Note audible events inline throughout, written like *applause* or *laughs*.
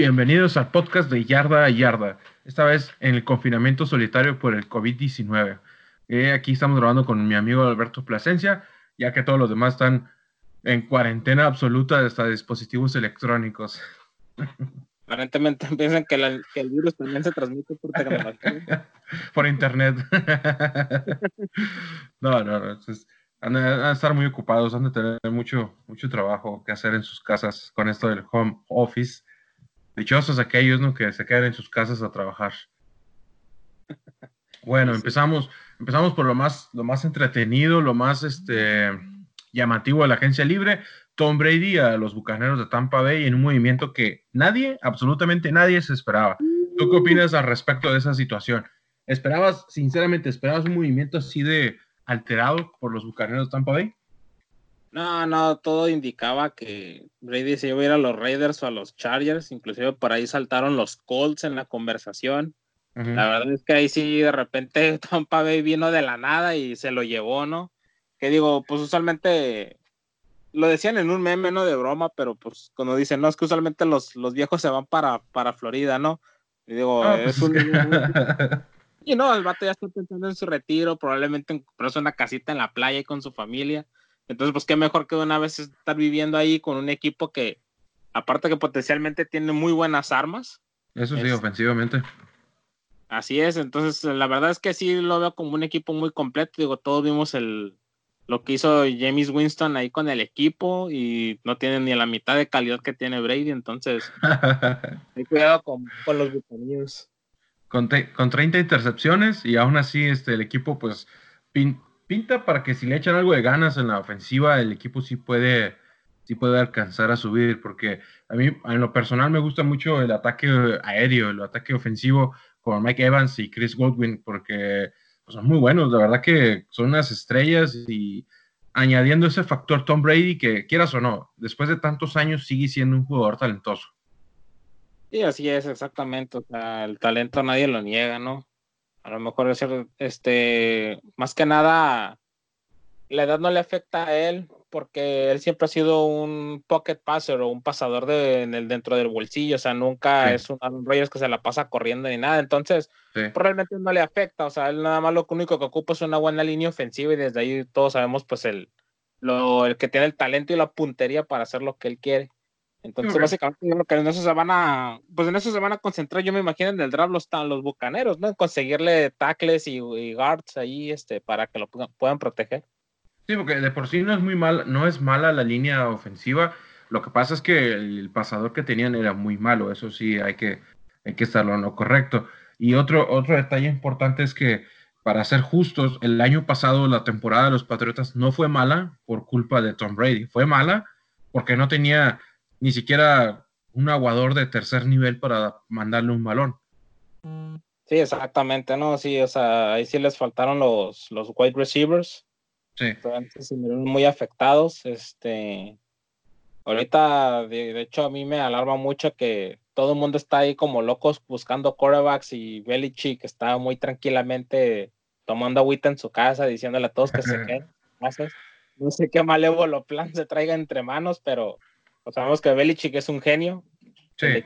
Bienvenidos al podcast de Yarda a Yarda, esta vez en el confinamiento solitario por el COVID-19. Eh, aquí estamos grabando con mi amigo Alberto Plasencia, ya que todos los demás están en cuarentena absoluta hasta dispositivos electrónicos. *laughs* Aparentemente piensan que, el virus también se transmite por tecnología. *laughs* por internet. *laughs* no, no, no. han, de, estar muy ocupados, han de tener mucho, mucho trabajo que hacer en sus casas con esto del home office. Dichosos aquellos ¿no? que se quedan en sus casas a trabajar. *laughs* Bueno, empezamos, empezamos por lo más, lo más entretenido, lo más este, llamativo de la agencia libre. Tom Brady a los Bucaneros de Tampa Bay en un movimiento que nadie, absolutamente nadie se esperaba. ¿Tú qué opinas al respecto de esa situación? ¿Esperabas, sinceramente, esperabas un movimiento así de alterado por los Bucaneros de Tampa Bay? No, no, todo indicaba que Brady se iba a ir a los Raiders o a los Chargers, inclusive por ahí saltaron los Colts en la conversación. La verdad es que ahí sí de repente *laughs* Tampa Bay vino de la nada y se lo llevó, ¿no? Que digo, pues usualmente lo decían en un meme, ¿no? De broma, pero pues cuando dicen, no, es que usualmente los, los viejos se van para, para Florida, ¿no? Y digo, ah, pues es un... *laughs* y no, el vato ya está pensando en su retiro, probablemente comprarse una casita en la playa y con su familia. Entonces, pues qué mejor que una vez estar viviendo ahí con un equipo que, aparte que potencialmente tiene muy buenas armas. Eso sí, ofensivamente. Así es, entonces la verdad es que sí lo veo como un equipo muy completo. Digo, todos vimos el, lo que hizo James Winston ahí con el equipo y no tiene ni la mitad de calidad que tiene Brady, entonces *laughs* hay cuidado con, los Buccaneers. Con, con, 30 intercepciones y aún así este, el equipo pues pinta para que si le echan algo de ganas en la ofensiva, el equipo sí puede, sí puede alcanzar a subir, porque a mí en lo personal me gusta mucho el ataque aéreo, el ataque ofensivo con Mike Evans y Chris Goldwyn, porque pues, son muy buenos, la verdad que son unas estrellas y añadiendo ese factor Tom Brady que quieras o no, después de tantos años sigue siendo un jugador talentoso. Sí, así es, exactamente. O sea, el talento nadie lo niega, ¿no? A lo mejor es este, más que nada, la edad no le afecta a él, porque él siempre ha sido un pocket passer o un pasador de, en el, dentro del bolsillo, o sea, nunca es un Aaron que se la pasa corriendo ni nada, entonces probablemente no le afecta, o sea, él nada más lo único que ocupa es una buena línea ofensiva y desde ahí todos sabemos pues el, lo, el que tiene el talento y la puntería para hacer lo que él quiere. Entonces, básicamente, en eso se van a, pues en eso se van a concentrar, yo me imagino en el draft los, los bucaneros, ¿no? En conseguirle tackles y, y guards ahí, este, para que lo puedan proteger. Sí, porque de por sí no es muy mal, no es mala la línea ofensiva. Lo que pasa es que el pasador que tenían era muy malo. Eso sí, hay que, hay que estarlo en lo correcto. Y otro, otro detalle importante es que, para ser justos, el año pasado la temporada de los Patriotas no fue mala por culpa de Tom Brady. Fue mala porque no tenía ni siquiera un aguador de tercer nivel para mandarle un balón. Sí, exactamente, ¿no? Sí, o sea, ahí sí les faltaron los, los wide receivers Sí. se muy afectados. Este, ahorita, de, hecho, a mí me alarma mucho que todo el mundo está ahí como locos buscando corebacks y Belichick está muy tranquilamente tomando agüita en su casa, diciéndole a todos que se *laughs* queden. No sé qué malévolo plan se traiga entre manos, pero sabemos que Belichick es un genio. Sí.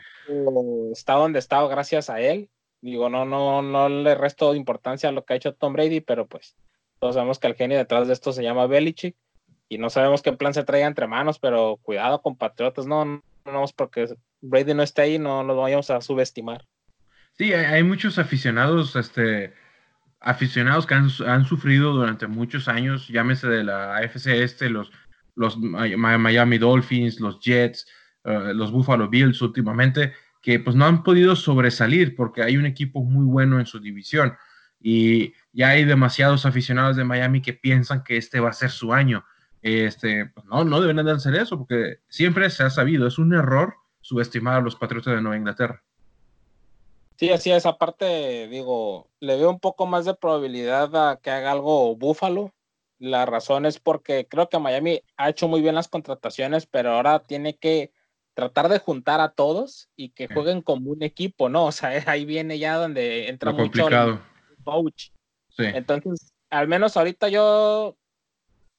Está donde está gracias a él. Digo, no, no, no le resto importancia a lo que ha hecho Tom Brady, pero pues todos sabemos que el genio detrás de esto se llama Belichick y no sabemos qué plan se traiga entre manos, pero cuidado con Patriotas, no, no, no porque Brady no esté ahí, no lo vayamos a subestimar. Sí, hay, muchos aficionados, este, aficionados que han, sufrido durante muchos años, llámese de la AFC este, los, los Miami Dolphins, los Jets, eh, los Buffalo Bills últimamente, que pues no han podido sobresalir porque hay un equipo muy bueno en su división. Y ya hay demasiados aficionados de Miami que piensan que este va a ser su año. Este, pues no, no deben de hacer eso, porque siempre se ha sabido, es un error subestimar a los Patriotas de Nueva Inglaterra. Sí, así es. Aparte, digo, le veo un poco más de probabilidad a que haga algo Búfalo. La razón es porque creo que Miami ha hecho muy bien las contrataciones, pero ahora tiene que tratar de juntar a todos y que jueguen como un equipo, ¿no? O sea, *laughs* ahí viene ya donde entra Lo mucho complicado coach. Entonces, al menos ahorita yo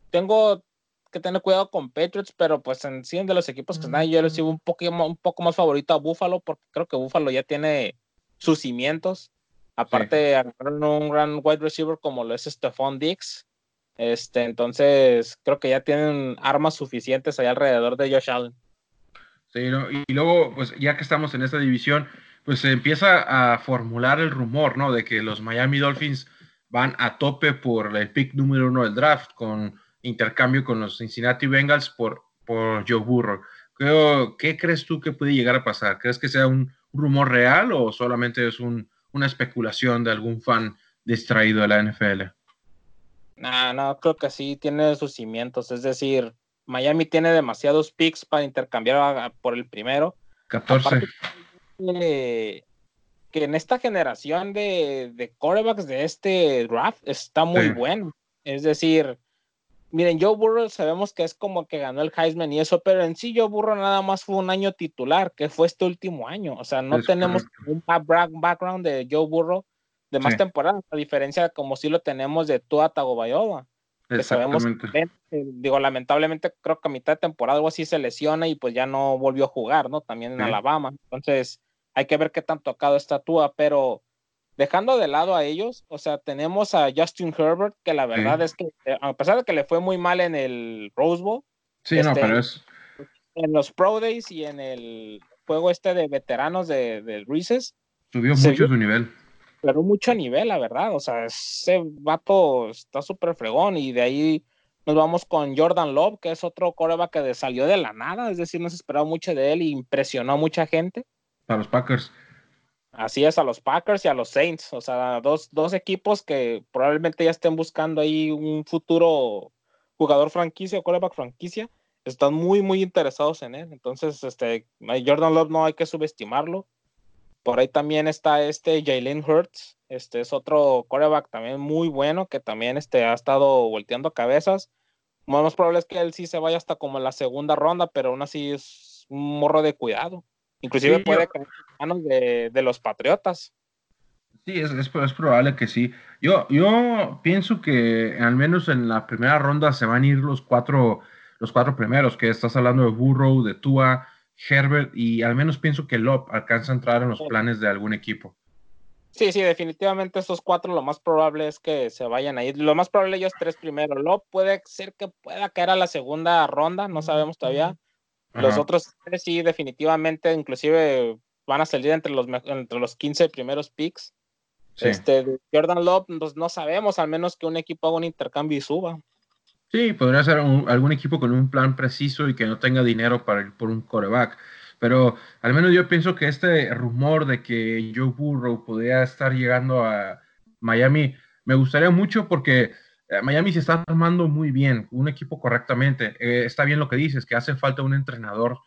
tengo que tener cuidado con Patriots, pero pues en sí de los equipos que están yo les sigo un poco, un poco más favorito a Buffalo, porque creo que Buffalo ya tiene sus cimientos. Aparte, un gran wide receiver como lo es Stephon Dix. Este, entonces, creo que ya tienen armas suficientes ahí alrededor de Josh Allen. Sí, y luego, pues ya que estamos en esta división, pues se empieza a formular el rumor, ¿no? De que los Miami Dolphins van a tope por el pick número uno del draft, con intercambio con los Cincinnati Bengals por, por Joe Burrow. ¿Qué crees tú que puede llegar a pasar? ¿Crees que sea un rumor real o solamente es una especulación de algún fan distraído de la NFL? No, no, creo que sí tiene sus cimientos. Es decir, Miami tiene demasiados picks para intercambiar por el primero. 14. que en esta generación de, de corebacks de este draft está muy bueno. Es decir, miren, Joe Burrow sabemos que es como que ganó el Heisman y eso, pero en sí Joe Burrow nada más fue un año titular, que fue este último año. O sea, no tenemos un background de Joe Burrow de más temporadas, a diferencia como si lo tenemos de Tua Tagovailoa. Que sabemos digo, lamentablemente creo que a mitad de temporada algo así se lesiona y pues ya no volvió a jugar, ¿no? También en Alabama. Entonces, hay que ver qué tan tocado está Tua, pero dejando de lado a ellos, o sea, tenemos a Justin Herbert, que la verdad es que, eh, a pesar de que le fue muy mal en el Rose Bowl, sí, no, este, pero es... en los Pro Days y en el juego este de veteranos de, de Reese's, subió mucho su nivel. Pero mucho nivel, la verdad, o sea, ese vato está súper fregón y de ahí nos vamos con Jordan Love, que es otro coreback que salió de la nada, es decir, no se esperaba mucho de él y impresionó a mucha gente. A los Packers. Así es, a los Packers y a los Saints. O sea, dos, dos equipos que probablemente ya estén buscando ahí un futuro jugador franquicia o quarterback franquicia. Están muy, muy interesados en él. Entonces, este, Jordan Love no hay que subestimarlo. Por ahí también está este Jalen Hurts. Este es otro quarterback también muy bueno que también este, ha estado volteando cabezas. Lo más probable es que él sí se vaya hasta como la segunda ronda, pero aún así es un morro de cuidado. Inclusive puede caer en manos de, los Patriotas. Sí, es, es, probable que sí. Yo, yo pienso que al menos en la primera ronda se van a ir los cuatro, los cuatro primeros, que estás hablando de Burrow, de Tua, Herbert, y al menos pienso que Lop alcanza a entrar en los planes de algún equipo. Sí, sí, definitivamente estos cuatro lo más probable es que se vayan a ir. Lo más probable ellos tres primero. Lop puede ser que pueda caer a la segunda ronda, no sabemos todavía. Los otros tres sí, definitivamente, inclusive van a salir entre los, entre los 15 primeros picks. Este, Jordan Love, pues no sabemos, al menos que un equipo haga un intercambio y suba. Sí, podría ser algún equipo con un plan preciso y que no tenga dinero para ir por un coreback. Pero al menos yo pienso que este rumor de que Joe Burrow podría estar llegando a Miami me gustaría mucho porque eh, Miami se está armando muy bien, un equipo correctamente. Eh, está bien lo que dices, que hace falta un entrenador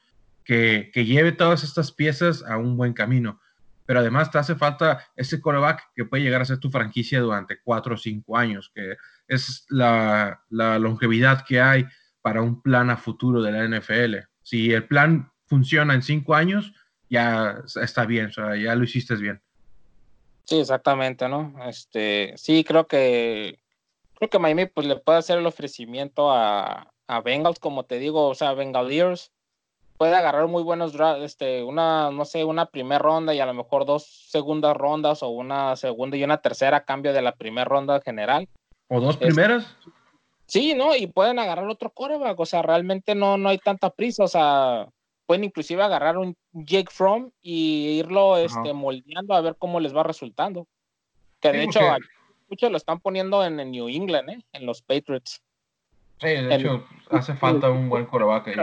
que, lleve todas estas piezas a un buen camino. Pero además te hace falta ese coreback que puede llegar a ser tu franquicia durante cuatro o cinco años, que es la, longevidad que hay para un plan a futuro de la NFL. Si el plan funciona en cinco años, ya está bien, o sea, ya lo hiciste bien. Sí, exactamente, ¿no? Este, sí, creo que creo que Miami pues le puede hacer el ofrecimiento a, a Bengals, como te digo, o sea, Bengaliers puede agarrar muy buenos este, una, no sé, una primera ronda y a lo mejor dos segundas rondas o una segunda y una tercera a cambio de la primera ronda general. ¿O dos primeras? sí, ¿no? Y pueden agarrar otro coreback, o sea, realmente no, no hay tanta prisa, o sea, pueden inclusive agarrar un Jake From y irlo este, moldeando a ver cómo les va resultando. Que de hecho, muchos lo están poniendo en, New England, ¿eh? en los Patriots. Sí, de hecho, *laughs* hace falta un buen coreback ahí.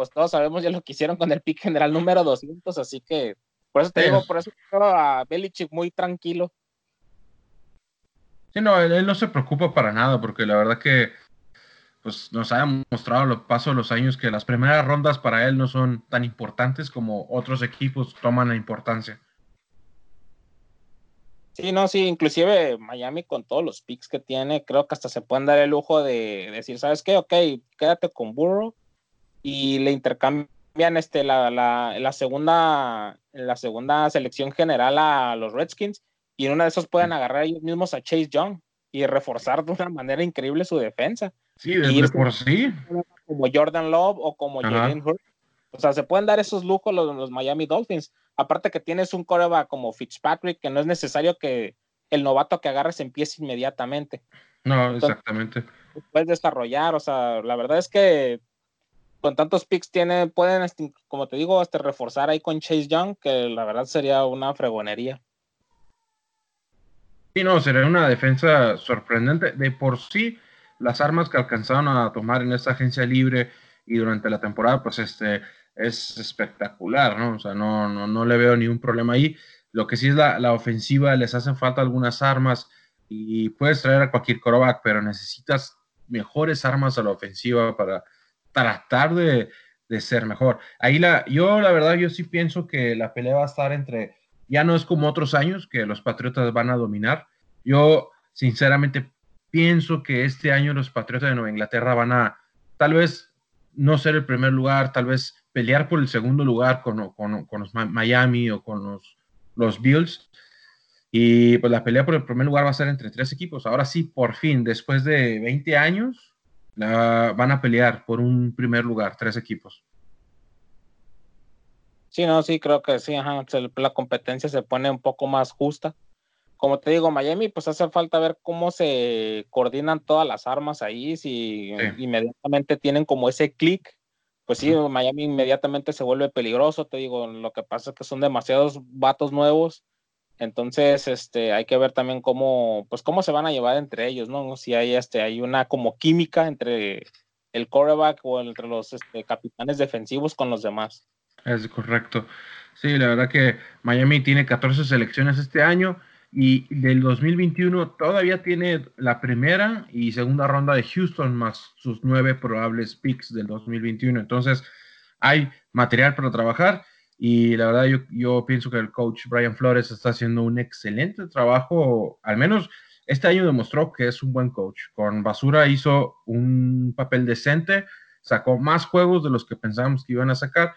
Pues todos sabemos ya lo que hicieron con el pick general número 200, así que por eso te digo, por eso a Belichick muy tranquilo. Sí, no, él, no se preocupa para nada, porque la verdad que pues nos ha demostrado a lo paso de los años que las primeras rondas para él no son tan importantes como otros equipos toman la importancia. Sí, no, sí, inclusive Miami con todos los picks que tiene, creo que hasta se pueden dar el lujo de decir, ¿sabes qué? Ok, quédate con Burrow y le intercambian este, la, la, la, segunda, la segunda selección general a los Redskins y en una de esas pueden agarrar ellos mismos a Chase Young y reforzar de una manera increíble su defensa. Sí, desde por sí. como Jordan Love o como Jalen Hurts. O sea, se pueden dar esos lujos los, los Miami Dolphins. Aparte que tienes un coreback como Fitzpatrick, que no es necesario que el novato que agarres empiece inmediatamente. No, exactamente. Puedes desarrollar, o sea, la verdad es que con tantos picks tiene, pueden, este, como te digo, este, reforzar ahí con Chase Young, que la verdad sería una fregonería. Sí, no, sería una defensa sorprendente. De por sí, las armas que alcanzaron a tomar en esta agencia libre y durante la temporada, pues este es espectacular, ¿no? O sea, no, no, no le veo ningún problema ahí. Lo que sí es la, la ofensiva, les hacen falta algunas armas y puedes traer a cualquier coreback, pero necesitas mejores armas a la ofensiva para tratar de, ser mejor. Ahí la, yo la verdad, yo sí pienso que la pelea va a estar entre, ya no es como otros años que los Patriotas van a dominar. Yo sinceramente pienso que este año los Patriotas de Nueva Inglaterra van a tal vez no ser el primer lugar, tal vez pelear por el segundo lugar con, con, con los Miami o con los, los Bills. Y pues la pelea por el primer lugar va a ser entre tres equipos. Ahora sí, por fin, después de 20 años, van a pelear por un primer lugar, tres equipos. Sí, no, sí, creo que sí, la competencia se pone un poco más justa. Como te digo, Miami, pues hace falta ver cómo se coordinan todas las armas ahí, si inmediatamente tienen como ese clic, pues sí, Miami inmediatamente se vuelve peligroso, te digo, lo que pasa es que son demasiados vatos nuevos entonces, este, hay que ver también cómo, pues cómo se van a llevar entre ellos, ¿no? Si hay, este, hay una como química entre el quarterback o entre los este, capitanes defensivos con los demás. Es correcto. Sí, la verdad que Miami tiene 14 selecciones este año y del 2021 todavía tiene la primera y segunda ronda de Houston más sus nueve probables picks del 2021. Entonces, hay material para trabajar y la verdad, yo, pienso que el coach Brian Flores está haciendo un excelente trabajo. Al menos este año demostró que es un buen coach. Con Basura hizo un papel decente, sacó más juegos de los que pensábamos que iban a sacar.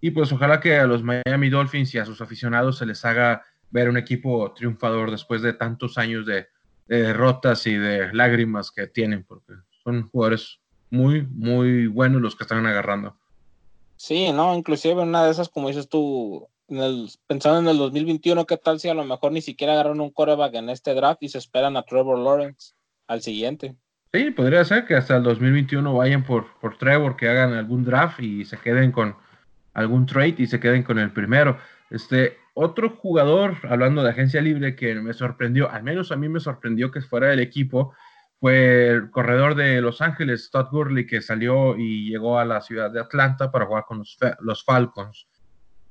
Y pues ojalá que a los Miami Dolphins y a sus aficionados se les haga ver un equipo triunfador después de tantos años de, de derrotas y de lágrimas que tienen, porque son jugadores muy, muy buenos los que están agarrando. Sí, no, inclusive una de esas, como dices tú, pensando en el 2021, ¿qué tal si a lo mejor ni siquiera agarran un coreback en este draft y se esperan a Trevor Lawrence al siguiente? Sí, podría ser que hasta el 2021 vayan por, por Trevor, que hagan algún draft y se queden con algún trade y se queden con el primero. Este, otro jugador, hablando de agencia libre, que me sorprendió, al menos a mí me sorprendió que fuera del equipo, fue el corredor de Los Ángeles, Todd Gurley, que salió y llegó a la ciudad de Atlanta para jugar con los, Falcons.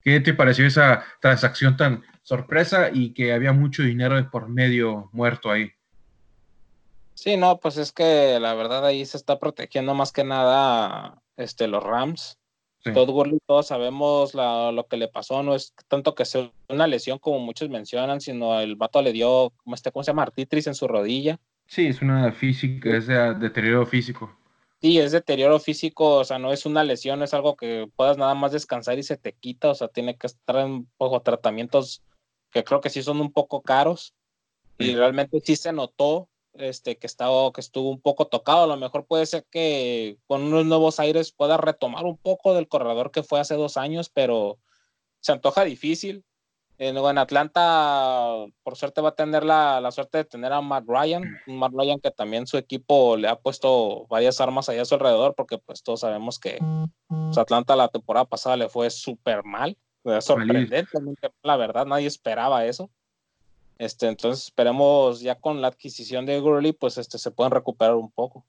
¿Qué te pareció esa transacción tan sorpresa y que había mucho dinero de por medio muerto ahí? Sí, no, pues es que la verdad ahí se está protegiendo más que nada este, los Rams. Todd Gurley, todos sabemos lo que le pasó, no es tanto que sea una lesión como muchos mencionan, sino el vato le dio, ¿cómo, este, ¿cómo se llama? Artitris en su rodilla Sí, es una física, es de deterioro físico. Sí, es deterioro físico, o sea, no es una lesión, es algo que puedas nada más descansar y se te quita, o sea, tiene que estar en poco tratamientos que creo que sí son un poco caros. Y realmente sí se notó este que estaba que estuvo un poco tocado, a lo mejor puede ser que con unos nuevos aires pueda retomar un poco del corredor que fue hace dos años, pero se antoja difícil en Atlanta, por suerte, va a tener la, suerte de tener a Matt Ryan, un Matt Ryan que también su equipo le ha puesto varias armas allá a su alrededor, porque pues todos sabemos que pues, Atlanta la temporada pasada le fue súper mal, sorprendente, la verdad, nadie esperaba eso. Este, entonces esperemos ya con la adquisición de Gurley, pues este, se pueden recuperar un poco.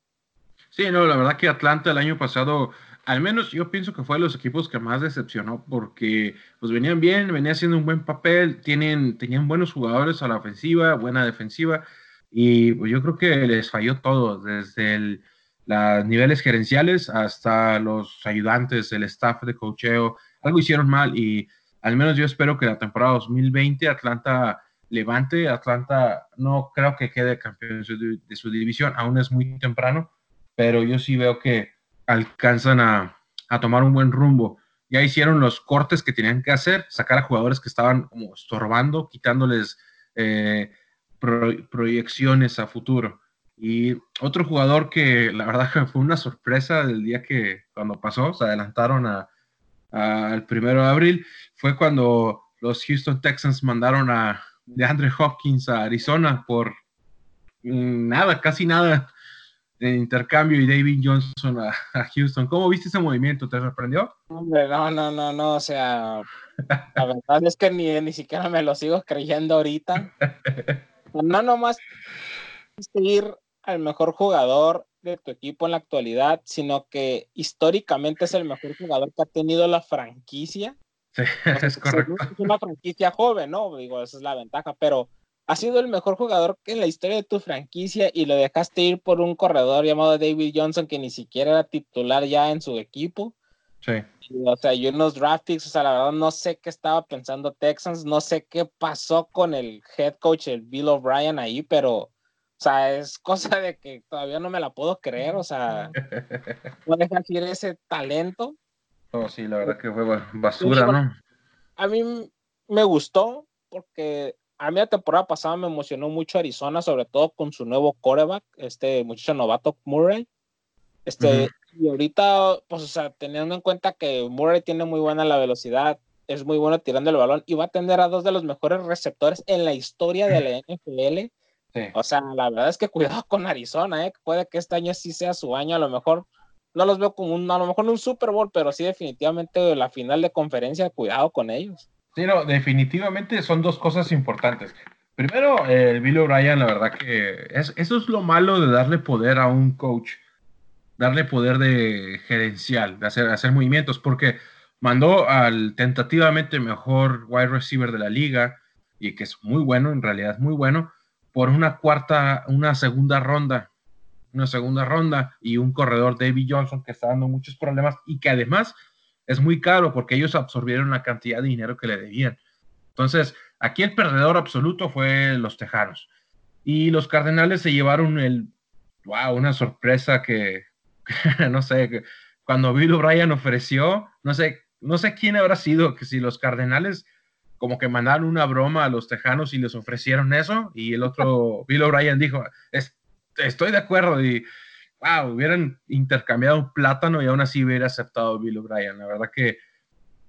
Sí, no, la verdad que Atlanta el año pasado al menos yo pienso que fue de los equipos que más decepcionó porque pues venían bien, venía haciendo un buen papel, tienen, tenían buenos jugadores a la ofensiva, buena defensiva y pues, yo creo que les falló todo, desde los niveles gerenciales hasta los ayudantes, el staff de cocheo, algo hicieron mal y al menos yo espero que la temporada 2020 Atlanta levante, Atlanta no creo que quede campeón de su división, aún es muy temprano, pero yo sí veo que alcanzan a, tomar un buen rumbo. Ya hicieron los cortes que tenían que hacer, sacar a jugadores que estaban como estorbando, quitándoles eh, proyecciones a futuro. Y otro jugador que la verdad *laughs* fue una sorpresa del día que cuando pasó, se adelantaron al primero de abril, fue cuando los Houston Texans mandaron a DeAndre Hopkins a Arizona por nada, casi nada de intercambio y David Johnson *laughs* a, Houston. ¿Cómo viste ese movimiento? ¿Te sorprendió? no, no, no, no, o sea, la verdad es que ni, ni siquiera me lo sigo creyendo ahorita. *laughs* No nomás seguir al mejor jugador de tu equipo en la actualidad, sino que históricamente es el mejor jugador que ha tenido la franquicia. Sí, *laughs* es correcto. Es una franquicia joven, ¿no? Digo, esa es la ventaja, pero ha sido el mejor jugador en la historia de tu franquicia y lo dejaste ir por un corredor llamado David Johnson que ni siquiera era titular ya en su equipo. Sí. o sea, yo en los draft o sea, la verdad no sé qué estaba pensando Texans, no sé qué pasó con el head coach, el Bill O'Brien ahí, pero, o sea, es *laughs* cosa de que todavía no me la puedo creer, o sea, *laughs* no dejar ir ese talento. Oh, sí, la verdad que fue basura, ¿no? A mí me gustó porque a mí la temporada pasada me emocionó mucho Arizona, sobre todo con su nuevo quarterback, este muchacho novato Murray. Este, y ahorita, pues, o sea, teniendo en cuenta que Murray tiene muy buena la velocidad, es muy bueno tirando el balón y va a tener a dos de los mejores receptores en la historia de la NFL. O sea, la verdad es que cuidado con Arizona, ¿eh? puede que este año sí sea su año, a lo mejor no los veo como un, a lo mejor un Super Bowl, pero sí definitivamente la final de conferencia, cuidado con ellos. Sí, no, definitivamente son dos cosas importantes. Primero, el Bill O'Brien, la verdad que es, eso es lo malo de darle poder a un coach, darle poder de gerencial, de hacer, hacer movimientos, porque mandó al tentativamente mejor wide receiver de la liga, y que es muy bueno, en realidad es muy bueno, por una cuarta, una segunda ronda, una segunda ronda, y un corredor David Johnson que está dando muchos problemas, y que además es muy caro porque ellos absorbieron la cantidad de dinero que le debían. Entonces, aquí el perdedor absoluto fue los Tejanos. Y los Cardenales se llevaron el, wow, una sorpresa que, *laughs* no sé, cuando Bill O'Brien ofreció, no sé, no sé quién habrá sido, que si los Cardenales como que mandaron una broma a los Tejanos y les ofrecieron eso, y el otro, Bill O'Brien dijo, estoy de acuerdo, y wow, hubieran intercambiado un plátano y aún así hubiera aceptado Bill O'Brien. La verdad que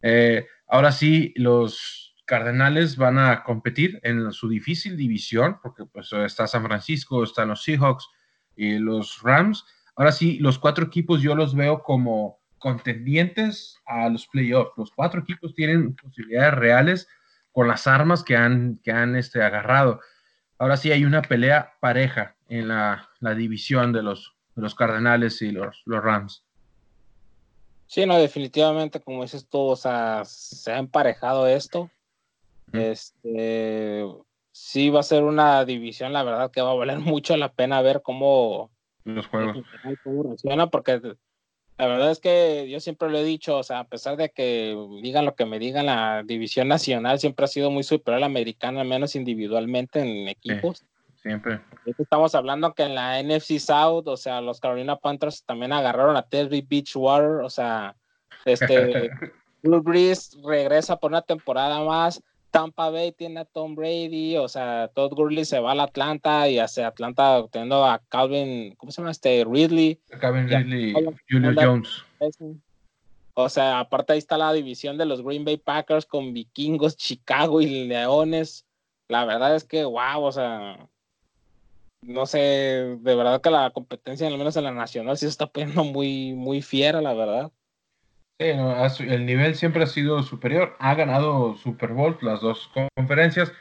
eh, ahora sí los Cardenales van a competir en su difícil división, porque pues está San Francisco, están los Seahawks y los Rams. Ahora sí, los cuatro equipos yo los veo como contendientes a los playoffs. Los cuatro equipos tienen posibilidades reales con las armas que han, que han este, agarrado. Ahora sí hay una pelea pareja en la, la división de los los Cardenales y los, los Rams. Sí, no, definitivamente, como dices tú, o sea, se ha emparejado esto. Este, sí va a ser una división, la verdad que va a valer *laughs* mucho la pena ver cómo los juegos cómo porque la verdad es que yo siempre lo he dicho, o sea, a pesar de que digan lo que me digan, la división nacional siempre ha sido muy superior a la americana, al menos individualmente en equipos. Siempre. Estamos hablando que en la NFC South, o sea, los Carolina Panthers también agarraron a Terry Beachwater, o sea, este, *laughs* Blue Breeze regresa por una temporada más. Tampa Bay tiene a Tom Brady, o sea, Todd Gurley se va a Atlanta y hacia Atlanta teniendo a Calvin, ¿cómo se llama este? Ridley. Calvin Ridley, Julio Jones. O sea, aparte ahí está la división de los Green Bay Packers con vikingos, Chicago y Leones. La verdad es que, wow, o sea, no sé, de verdad que la competencia, al menos en la nacional, sí se está poniendo muy, muy fiera, la verdad. Sí, el nivel siempre ha sido superior. Ha ganado Super Bowl, las dos conferencias,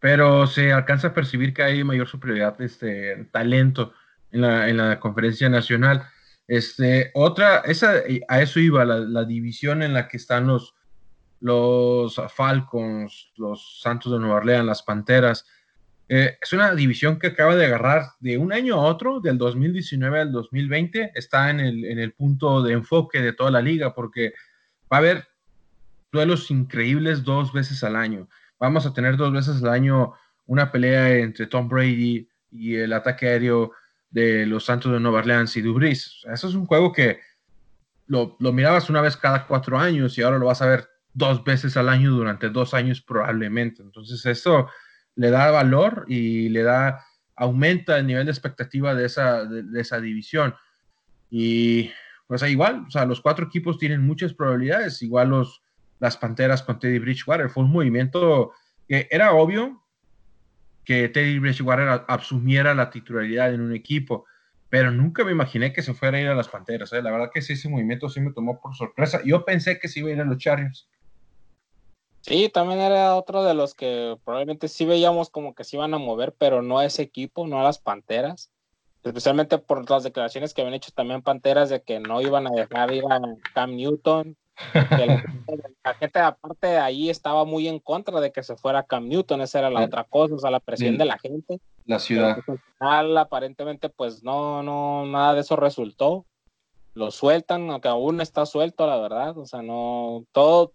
pero se alcanza a percibir que hay mayor superioridad, este, talento en la, en la conferencia nacional. Este, otra, esa, a eso iba, la, la división en la que están los, los Falcons, los Santos de Nueva Orleans, las Panteras eh, es una división que acaba de agarrar de un año a otro, del 2019 al 2020, está en el, en el punto de enfoque de toda la liga, porque va a haber duelos increíbles dos veces al año. Vamos a tener dos veces al año una pelea entre Tom Brady y el ataque aéreo de los Santos de Nueva Orleans y Dubris. Eso es un juego que lo, lo, mirabas una vez cada cuatro años y ahora lo vas a ver dos veces al año durante dos años probablemente. Entonces eso le da valor y le da aumenta el nivel de expectativa de esa, de, esa división. Y pues igual, o sea, los cuatro equipos tienen muchas probabilidades, igual los, las Panteras con Teddy Bridgewater. Fue un movimiento que era obvio que Teddy Bridgewater asumiera la titularidad en un equipo, pero nunca me imaginé que se fuera a ir a las Panteras. ¿eh? La verdad que sí, ese movimiento sí me tomó por sorpresa. Yo pensé que se iba a ir a los Chargers. Sí, también era otro de los que probablemente sí veíamos como que se iban a mover, pero no a ese equipo, no a las Panteras. Especialmente por las declaraciones que habían hecho también Panteras de que no iban a dejar ir a Cam Newton. *laughs* la, gente aparte de ahí estaba muy en contra de que se fuera Cam Newton, esa era la otra cosa, o sea, la presión de la gente. La ciudad. Pues, al final, aparentemente, pues no, no, nada de eso resultó. Lo sueltan, aunque aún está suelto, la verdad. O sea, no, todo,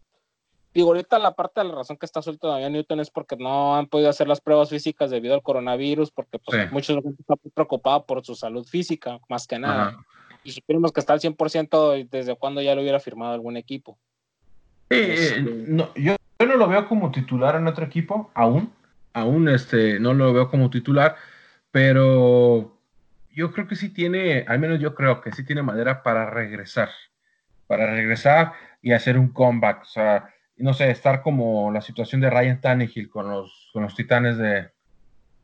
Digo, ahorita la parte de la razón que está suelto todavía Newton es porque no han podido hacer las pruebas físicas debido al coronavirus, porque pues, muchos están preocupados por su salud física, más que nada. Y suponemos que está al 100% desde cuando ya lo hubiera firmado algún equipo. Sí, este, no, yo, no lo veo como titular en otro equipo, aún. Aún este, no lo veo como titular, pero yo creo que sí tiene, al menos yo creo que sí tiene madera para regresar. Para regresar y hacer un comeback. O sea, no sé, estar como la situación de Ryan Tannehill con los, con los titanes de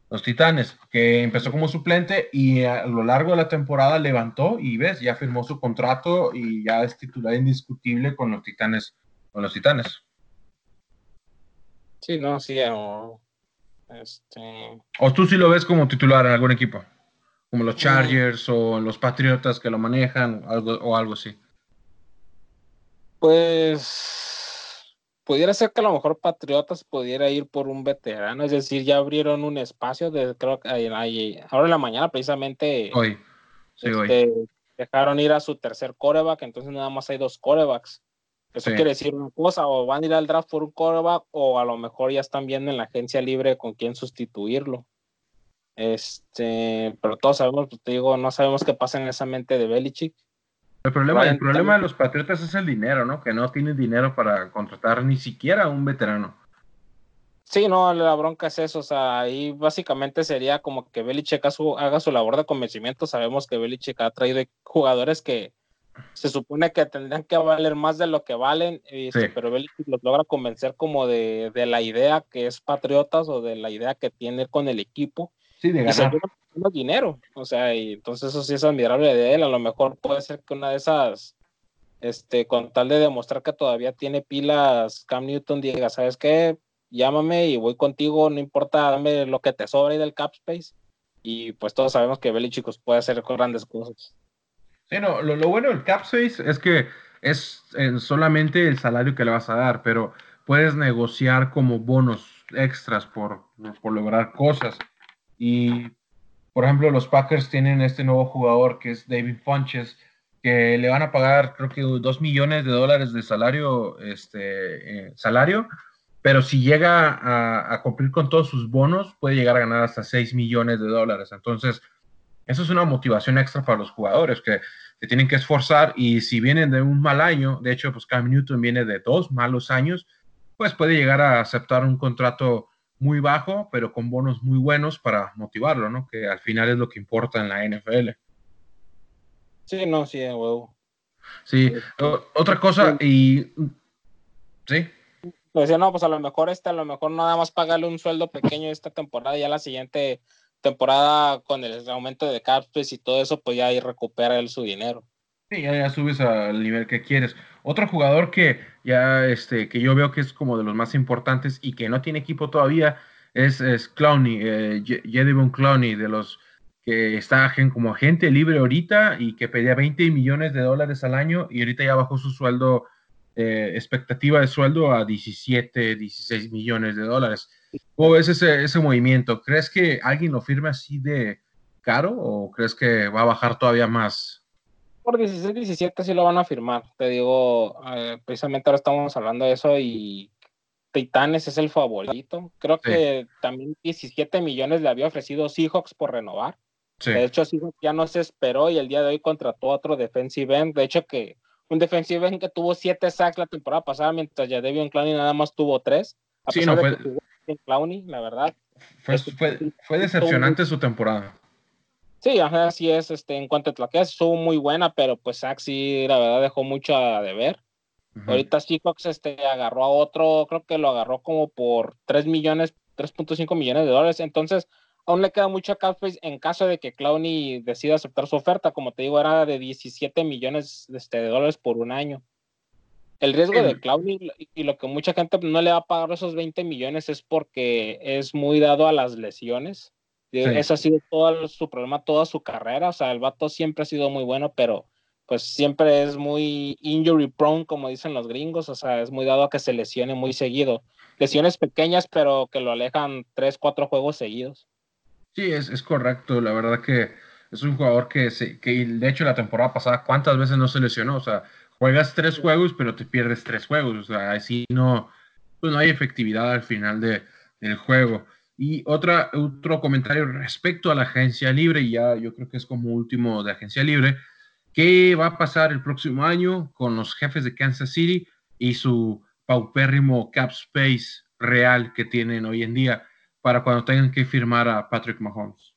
los titanes, que empezó como suplente y a lo largo de la temporada levantó y ves, ya firmó su contrato y ya es titular indiscutible con los titanes, con los titanes. Sí, no, sí, o, este... o tú sí lo ves como titular en algún equipo, como los Chargers o los Patriotas que lo manejan algo, o algo así. Pues pudiera ser que a lo mejor Patriotas pudiera ir por un veterano, es decir, ya abrieron un espacio, de, creo que ahora en la mañana precisamente hoy. Este, dejaron ir a su tercer coreback, entonces nada más hay dos corebacks. Eso quiere decir una cosa, o van a ir al draft por un coreback, o a lo mejor ya están viendo en la agencia libre con quién sustituirlo. Este, pero todos sabemos, pues, te digo, no sabemos qué pasa en esa mente de Belichick. El problema, el problema de los Patriotas es el dinero, ¿no? Que no tienen dinero para contratar ni siquiera un veterano. Sí, no, la bronca es eso, o sea, ahí básicamente sería como que Belichick haga su, labor de convencimiento. Sabemos que Belichick ha traído jugadores que se supone que tendrían que valer más de lo que valen, este, pero Belichick los logra convencer como de, de, la idea que es Patriotas o de la idea que tiene con el equipo. Sí, de ganar dinero. O sea, y entonces eso sí es admirable de él. A lo mejor puede ser que una de esas, este, con tal de demostrar que todavía tiene pilas, Cam Newton diga, ¿sabes qué? Llámame y voy contigo, no importa, dame lo que te sobre del cap space. Y pues todos sabemos que Belichick chicos puede hacer grandes cosas. Sí, no, lo, bueno del cap space es que es eh, solamente el salario que le vas a dar, pero puedes negociar como bonos extras por, por lograr cosas. Y por ejemplo, los Packers tienen este nuevo jugador que es David Funches, que le van a pagar creo que dos millones de dólares de salario, este, eh, salario, pero si llega a, cumplir con todos sus bonos, puede llegar a ganar hasta 6 millones de dólares. Entonces, eso es una motivación extra para los jugadores que se tienen que esforzar y si vienen de un mal año, de hecho, pues Cam Newton viene de dos malos años, pues puede llegar a aceptar un contrato muy bajo, pero con bonos muy buenos para motivarlo, ¿no? Que al final es lo que importa en la NFL. Sí, no, sí, huevo. Sí, otra cosa y... Sí. Pues decía, no, pues a lo mejor este, a lo mejor nada más pagarle un sueldo pequeño esta temporada, ya la siguiente temporada con el aumento de cap y todo eso, pues ya ahí recupera él su dinero. Sí, ya, subes al nivel que quieres. Otro jugador que ya este, que yo veo que es como de los más importantes y que no tiene equipo todavía es, es Clowney, eh, Jedivon Clowney, de los que está como agente libre ahorita y que pedía 20 millones de dólares al año y ahorita ya bajó su sueldo, eh, expectativa de sueldo a 17, 16 millones de dólares. ¿Cómo ves ese, ese movimiento? ¿Crees que alguien lo firme así de caro o crees que va a bajar todavía más? Por 16, 17 sí lo van a firmar. Te digo, eh, precisamente ahora estamos hablando de eso y Titanes es el favorito. Creo que también 17 millones le había ofrecido Seahawks por renovar. De hecho, Seahawks ya no se esperó y el día de hoy contrató a otro defensive end. De hecho, que un defensive end que tuvo 7 sacks la temporada pasada, mientras ya Devion Clowney nada más tuvo 3. A sí, no de Clowney, la verdad. Fue, este, fue, decepcionante su temporada. Sí, así es. Este, en cuanto a tlaqueas, estuvo muy buena, pero pues Saxi, la verdad, dejó mucho a deber. Ahorita Seahawks este, agarró a otro, creo que lo agarró como por 3 millones, 3.5 millones de dólares. Entonces, aún le queda mucho cap en caso de que Clowney decida aceptar su oferta. Como te digo, era de 17 millones este, de dólares por un año. El riesgo de Clowney y lo que mucha gente no le va a pagar esos 20 millones es porque es muy dado a las lesiones. Eso ha sido todo su problema, toda su carrera. O sea, el vato siempre ha sido muy bueno, pero pues siempre es muy injury prone, como dicen los gringos. O sea, es muy dado a que se lesione muy seguido. Lesiones pequeñas, pero que lo alejan tres, cuatro juegos seguidos. Sí, es, es correcto. La verdad que es un jugador que, se, que, de hecho, la temporada pasada, ¿cuántas veces no se lesionó? O sea, juegas tres juegos, pero te pierdes tres juegos. O sea, así no, pues no hay efectividad al final de, del juego. Y otra, otro comentario respecto a la agencia libre, ya yo creo que es como último de agencia libre, ¿qué va a pasar el próximo año con los jefes de Kansas City y su paupérrimo cap space real que tienen hoy en día para cuando tengan que firmar a Patrick Mahomes?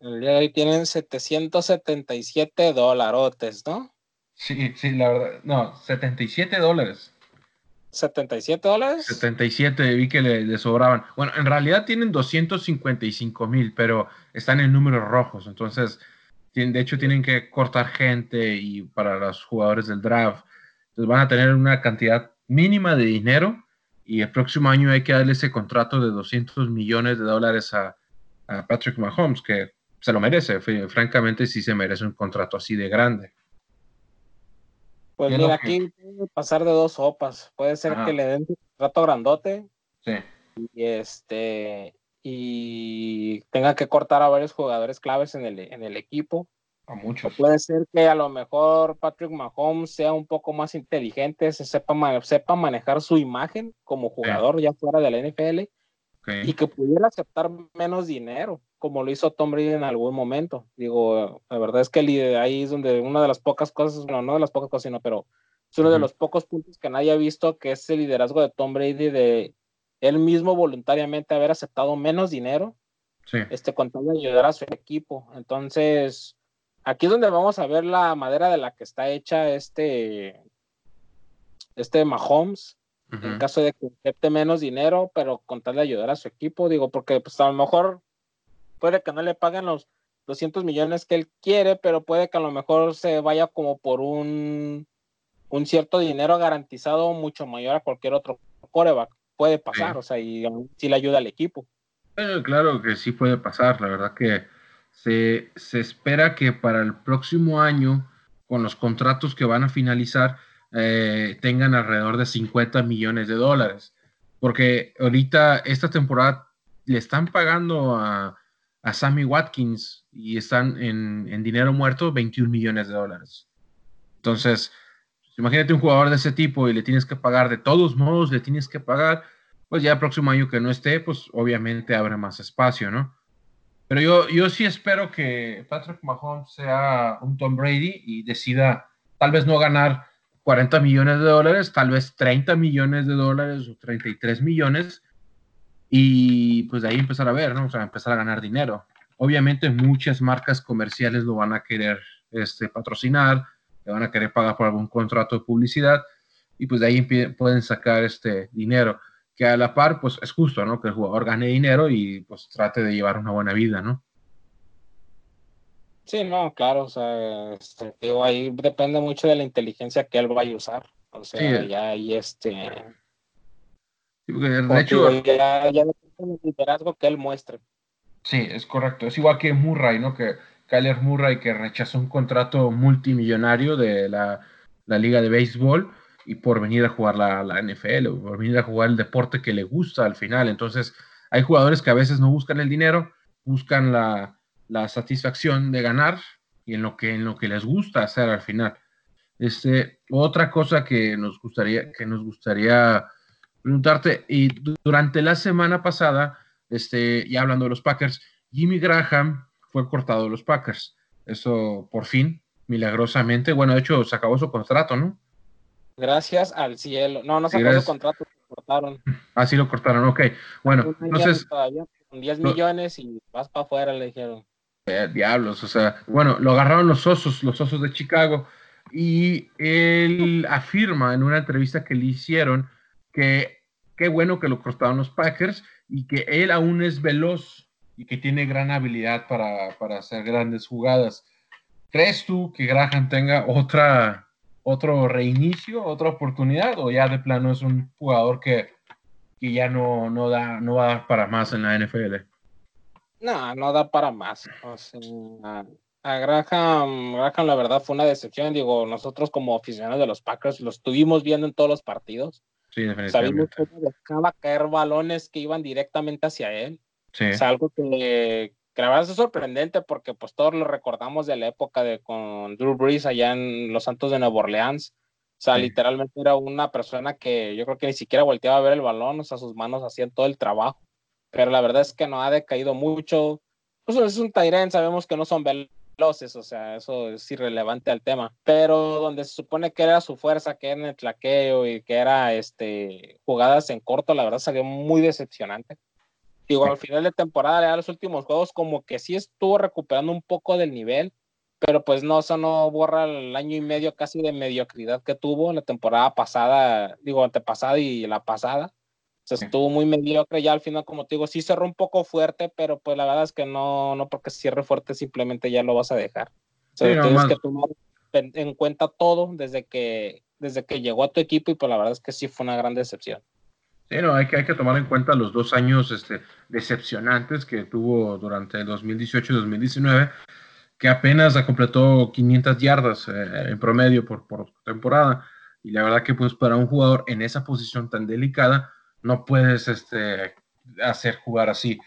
El día de hoy tienen 777 dolarotes, ¿no? Sí, sí, la verdad, no, 77 dólares. ¿77 dólares? 77, vi que le, sobraban. Bueno, en realidad tienen 255 mil, pero están en números rojos. Entonces, de hecho, tienen que cortar gente y para los jugadores del draft. Entonces, van a tener una cantidad mínima de dinero y el próximo año hay que darle ese contrato de 200 millones de dólares a, a Patrick Mahomes, que se lo merece. Francamente, sí se merece un contrato así de grande. Pues mira, aquí puede pasar de dos sopas. Puede ser que le den un contrato grandote. Sí. Y este y tenga que cortar a varios jugadores claves en el, en el equipo. A muchos. puede ser que a lo mejor Patrick Mahomes sea un poco más inteligente, se sepa, sepa manejar su imagen como jugador ya fuera de la NFL y que pudiera aceptar menos dinero como lo hizo Tom Brady en algún momento. Digo, la verdad es que ahí es donde una de las pocas cosas, no, no de las pocas cosas, sino, pero es uno de los pocos puntos que nadie ha visto, que es el liderazgo de Tom Brady de él mismo voluntariamente haber aceptado menos dinero, sí. este, con tal de ayudar a su equipo. Entonces, aquí es donde vamos a ver la madera de la que está hecha este, este Mahomes, en caso de que acepte menos dinero, pero con tal de ayudar a su equipo, digo, porque pues a lo mejor puede que no le paguen los 200 millones que él quiere, pero puede que a lo mejor se vaya como por un, un cierto dinero garantizado mucho mayor a cualquier otro coreback. Puede pasar, o sea, y si le ayuda al equipo. claro que sí puede pasar, la verdad que se, se, espera que para el próximo año, con los contratos que van a finalizar, eh, tengan alrededor de 50 millones de dólares. Porque ahorita, esta temporada, le están pagando a, a Sammy Watkins y están en, dinero muerto 21 millones de dólares. Entonces, imagínate un jugador de ese tipo y le tienes que pagar, de todos modos le tienes que pagar, pues ya el próximo año que no esté, pues obviamente abre más espacio, ¿no? Pero yo, yo sí espero que Patrick Mahomes sea un Tom Brady y decida tal vez no ganar 40 millones de dólares, tal vez 30 millones de dólares o 33 millones, y pues de ahí empezar a ver, ¿no? O sea, empezar a ganar dinero. Obviamente muchas marcas comerciales lo van a querer este, patrocinar, le van a querer pagar por algún contrato de publicidad y pues de ahí pueden sacar este dinero, que a la par pues es justo, ¿no? Que el jugador gane dinero y pues trate de llevar una buena vida, ¿no? Sí, no, claro, o sea, este, ahí depende mucho de la inteligencia que él vaya a usar. O sea, ya ahí este de hecho, ya, ya el liderazgo que él muestre. Sí, es correcto. Es igual que Murray, ¿no? Que Kyler Murray que rechazó un contrato multimillonario de la, Liga de Béisbol y por venir a jugar la, la, NFL, o por venir a jugar el deporte que le gusta al final. Entonces, hay jugadores que a veces no buscan el dinero, buscan la, la satisfacción de ganar y en lo que, en lo que les gusta hacer al final. Este, otra cosa que nos gustaría, que nos gustaría preguntarte, y durante la semana pasada, este, ya hablando de los Packers, Jimmy Graham fue cortado de los Packers. Eso por fin, milagrosamente, bueno, de hecho se acabó su contrato, ¿no? Gracias al cielo. No, no se acabó su contrato, se cortaron. *laughs* Así lo cortaron, ok. Bueno, entonces... con 10 millones y vas para afuera, le dijeron. Eh, diablos, o sea, bueno, lo agarraron los osos, los osos de Chicago, y él afirma en una entrevista que le hicieron que qué bueno que lo cortaron los Packers y que él aún es veloz y que tiene gran habilidad para, para hacer grandes jugadas. ¿Crees tú que Graham tenga otra, otro reinicio, otra oportunidad o ya de plano es un jugador que, que ya no, no, da, no va a dar para más en la NFL? No, no da para más. a Graham, Graham la verdad fue una decepción. Digo, nosotros como aficionados de los Packers lo estuvimos viendo en todos los partidos. Sí, definitivamente. Sabíamos cómo dejaba caer balones que iban directamente hacia él. Sí. Es algo que, que la verdad es sorprendente porque pues todos lo recordamos de la época de con Drew Brees allá en los Santos de Nueva Orleans. O sea, literalmente era una persona que yo creo que ni siquiera volteaba a ver el balón, o sea, sus manos hacían todo el trabajo pero la verdad es que no ha decaído mucho. Pues es un Tyrant, sabemos que no son veloces, o sea, eso es irrelevante al tema. Pero donde se supone que era su fuerza, que era en el tlaqueo y que era este, jugadas en corto, la verdad salió muy decepcionante. Digo, al final de temporada, ya los últimos juegos, como que sí estuvo recuperando un poco del nivel, pero pues no, eso no borra el año y medio casi de mediocridad que tuvo la temporada pasada, digo, antepasada y la pasada se estuvo muy mediocre ya al final, como te digo, sí cerró un poco fuerte, pero pues la verdad es que no, no porque cierre fuerte simplemente ya lo vas a dejar. O sea, tienes que tomar en cuenta todo desde que, desde que llegó a tu equipo y pues la verdad es que sí fue una gran decepción. Sí, no, hay que, hay que tomar en cuenta los dos años este, decepcionantes que tuvo durante el 2018 y 2019, que apenas completó 500 yardas eh, en promedio por, por temporada. Y la verdad que pues para un jugador en esa posición tan delicada, no puedes este, hacer jugar así.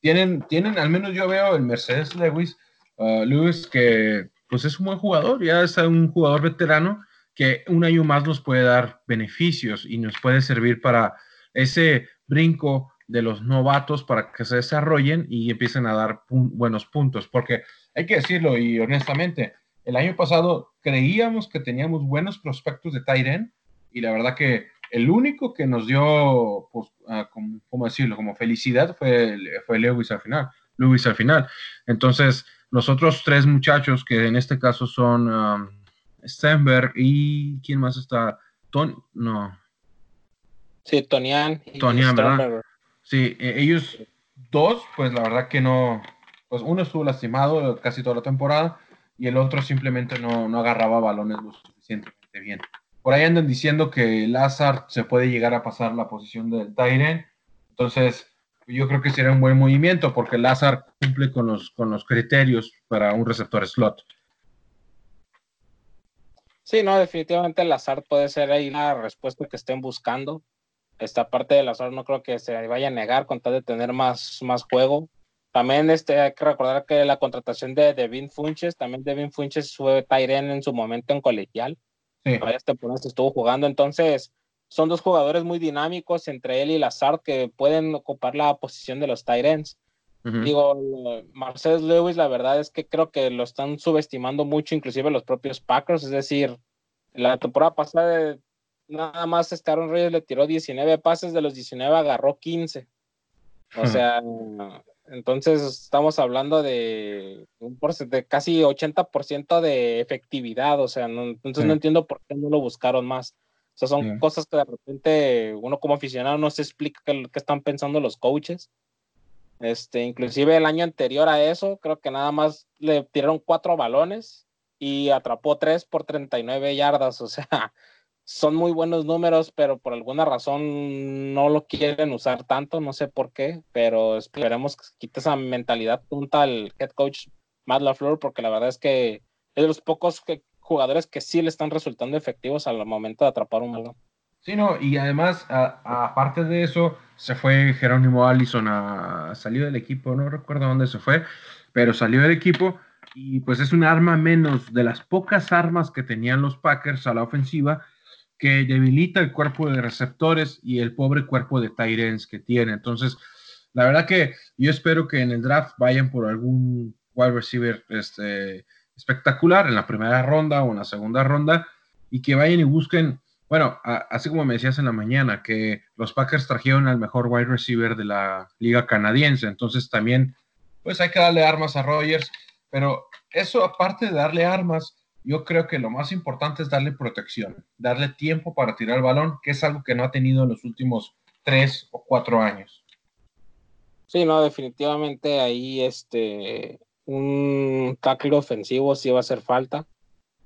Tienen, tienen, al menos yo veo el Mercedes Lewis, uh, Lewis, que pues es un buen jugador, ya es un jugador veterano que un año más nos puede dar beneficios y nos puede servir para ese brinco de los novatos para que se desarrollen y empiecen a dar buenos puntos, porque hay que decirlo y honestamente, el año pasado creíamos que teníamos buenos prospectos de Tyren y la verdad que el único que nos dio, pues, ah, ¿cómo decirlo? Como felicidad fue, fue Lewis al final. Lewis al final. Entonces, los otros tres muchachos, que en este caso son um, Stenberg y ¿quién más está? Ton, no. Sí, Tonian. Tonian, ¿verdad? Sí, e, ellos dos, pues la verdad que no, pues uno estuvo lastimado casi toda la temporada y el otro simplemente no, no agarraba balones lo suficientemente bien. Por ahí andan diciendo que Lazard se puede llegar a pasar la posición del Tyren. Entonces, yo creo que sería un buen movimiento porque Lazard cumple con los, con los criterios para un receptor slot. Sí, no, definitivamente Lazard puede ser ahí la respuesta que estén buscando. Esta parte de Lazard no creo que se vaya a negar con tal de tener más, más juego. También este, hay que recordar que la contratación de Devin Funches, también Devin Funches fue Tyren en su momento en colegial. Sí. Varias temporadas estuvo jugando, entonces son dos jugadores muy dinámicos entre él y Lazard que pueden ocupar la posición de los Tyrants. Digo, Marcel Lewis, la verdad es que creo que lo están subestimando mucho, inclusive los propios Packers. Es decir, la temporada pasada nada más Aaron Reyes le tiró 19 pases, de los 19 agarró 15. O sea, entonces estamos hablando de un de casi 80% de efectividad, o sea, entonces no entiendo por qué no lo buscaron más. O sea, son cosas que de repente uno como aficionado no se explica qué, están pensando los coaches. Este, inclusive el año anterior a eso, creo que nada más le tiraron cuatro balones y atrapó tres por 39 yardas, o sea, son muy buenos números, pero por alguna razón no lo quieren usar tanto, no sé por qué, pero esperemos que quite esa mentalidad punta al head coach Matt LaFleur, porque la verdad es que es de los pocos jugadores que sí le están resultando efectivos al momento de atrapar un balón. Sí, no, y además, aparte de eso, se fue Jerónimo Allison, a, salió del equipo, no recuerdo dónde se fue, pero salió del equipo y pues es un arma menos de las pocas armas que tenían los Packers a la ofensiva que debilita el cuerpo de receptores y el pobre cuerpo de Tyrens que tiene. Entonces, la verdad que yo espero que en el draft vayan por algún wide receiver este, espectacular en la primera ronda o en la segunda ronda y que vayan y busquen Bueno, así como me decías en la mañana, que los Packers trajeron al mejor wide receiver de la liga canadiense, entonces también, pues hay que darle armas a Rogers, pero eso aparte de darle armas, yo creo que lo más importante es darle protección, darle tiempo para tirar el balón, que es algo que no ha tenido en los últimos tres o cuatro años. Sí, no, definitivamente ahí este un tackle ofensivo sí va a hacer falta,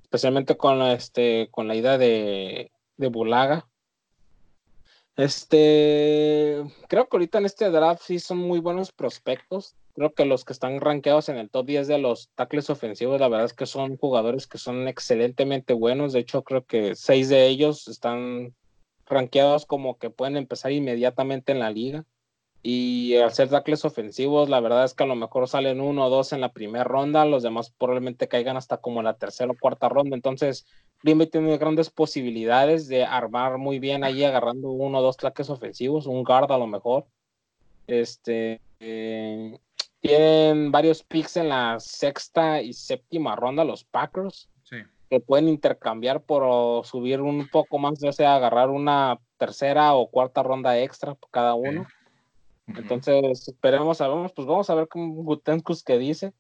especialmente con este con la idea de de Bulaga. Este, creo que ahorita en este draft sí son muy buenos prospectos. Creo que los que están rankeados en el top 10 de los tackles ofensivos, la verdad es que son jugadores que son excelentemente buenos. De hecho, creo que seis de ellos están rankeados como que pueden empezar inmediatamente en la liga. Y al ser tackles ofensivos, la verdad es que a lo mejor salen uno o dos en la primera ronda, los demás probablemente caigan hasta como la tercera o cuarta ronda. Entonces, Green tiene grandes posibilidades de armar muy bien ahí agarrando uno o dos tackles ofensivos, un guard a lo mejor. Este, eh, tienen varios picks en la sexta y séptima ronda los Packers. Que pueden intercambiar por subir un poco más, ya sea agarrar una tercera o cuarta ronda extra por cada uno. Entonces, esperemos, sabemos, pues vamos a ver cómo Gutenkus que dice.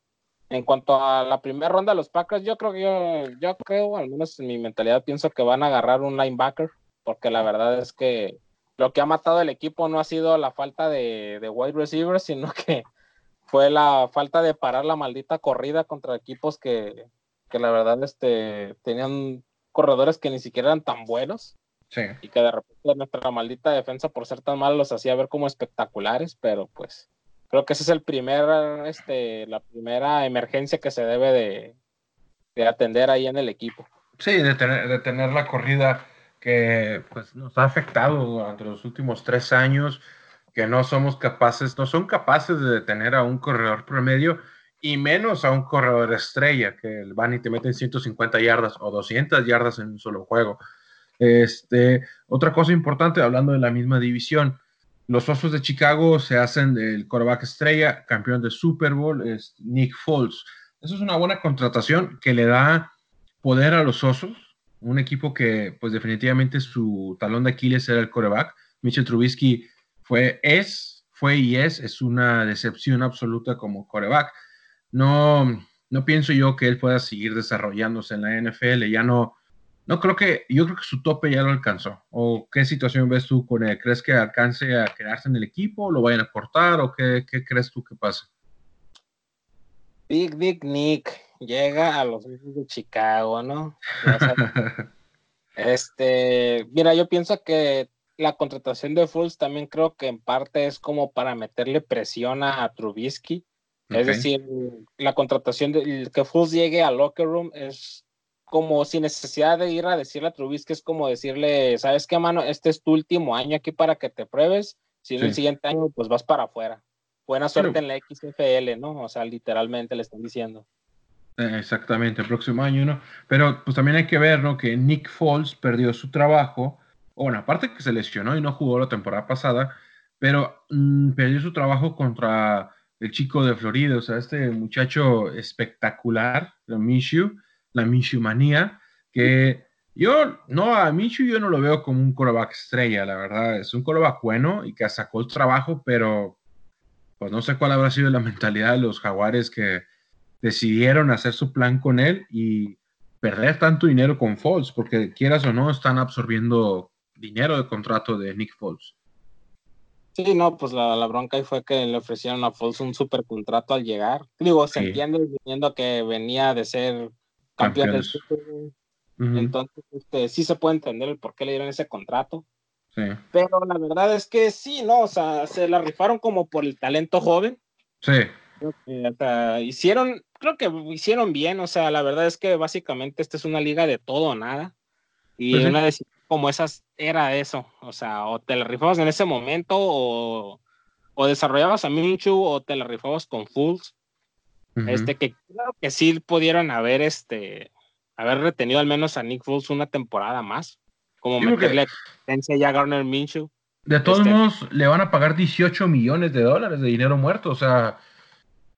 En cuanto a la primera ronda de los Packers, yo creo que yo, yo creo, al menos en mi mentalidad, pienso que van a agarrar un linebacker, porque la verdad es que lo que ha matado el equipo no ha sido la falta de, de wide receivers, sino que fue la falta de parar la maldita corrida contra equipos que, que la verdad este, tenían corredores que ni siquiera eran tan buenos. Y que de repente nuestra maldita defensa, por ser tan mala, los hacía ver como espectaculares, pero pues creo que esa es el primer, este, la primera emergencia que se debe de, de atender ahí en el equipo. Sí, de tener, de tener la corrida que pues, nos ha afectado durante los últimos tres años, que no somos capaces, no son capaces de detener a un corredor promedio y menos a un corredor estrella que van y te meten 150 yardas o 200 yardas en un solo juego. Este, otra cosa importante, hablando de la misma división, los Osos de Chicago se hacen del quarterback estrella, campeón de Super Bowl, es Nick Foles. Eso es una buena contratación que le da poder a los Osos, un equipo que pues definitivamente su talón de Aquiles era el quarterback. Mitchell Trubisky fue, es, fue y es, es una decepción absoluta como quarterback. No, no pienso yo que él pueda seguir desarrollándose en la NFL, ya no, no creo que, yo creo que su tope ya lo alcanzó. ¿O qué situación ves tú con él? ¿Crees que alcance a quedarse en el equipo? ¿Lo vayan a cortar? ¿O qué, crees tú que pasa? Big Big Nick llega a los de Chicago, ¿no? *laughs* este, mira, yo pienso que la contratación de Fulls también creo que en parte es como para meterle presión a, Trubisky. Es decir, la contratación de que Fulls llegue al locker room es como sin necesidad de ir a decirle a Trubisky, es como decirle, ¿sabes qué, mano? Este es tu último año aquí para que te pruebes, si no el siguiente año, pues vas para afuera. Buena suerte en la XFL, ¿no? O sea, literalmente le están diciendo. Eh, exactamente, el próximo año, ¿no? Pero pues también hay que ver, ¿no? Que Nick Foles perdió su trabajo, bueno, aparte que se lesionó y no jugó la temporada pasada, pero mm, perdió su trabajo contra el chico de Florida, o sea, este muchacho espectacular, Minshew, la Minshew manía, que yo, no, a Minshew yo no lo veo como un coreback estrella, la verdad, es un coreback bueno y que sacó el trabajo, pero pues no sé cuál habrá sido la mentalidad de los jaguares que decidieron hacer su plan con él y perder tanto dinero con Foles, porque quieras o no, están absorbiendo dinero de contrato de Nick Foles. Sí, no, pues la, bronca ahí fue que le ofrecieron a Foles un super contrato al llegar. Digo, se entiende diciendo que venía de ser campeón del Super Entonces, este, sí se puede entender el por qué le dieron ese contrato. Sí. Pero la verdad es que sí, ¿no? O sea, se la rifaron como por el talento joven. Sí. hicieron, creo que hicieron bien, o sea, la verdad es que básicamente esta es una liga de todo o nada. Y pues una decisión como esas era eso, o sea, o te la rifabas en ese momento o, o desarrollabas a Minshew o te la rifabas con Fools. Este, que creo que sí pudieron haber, este, haber retenido al menos a Nick Foles una temporada más. Como meterle que... ya a Garner Minshew. De todos este modos, le van a pagar 18 millones de dólares de dinero muerto. O sea,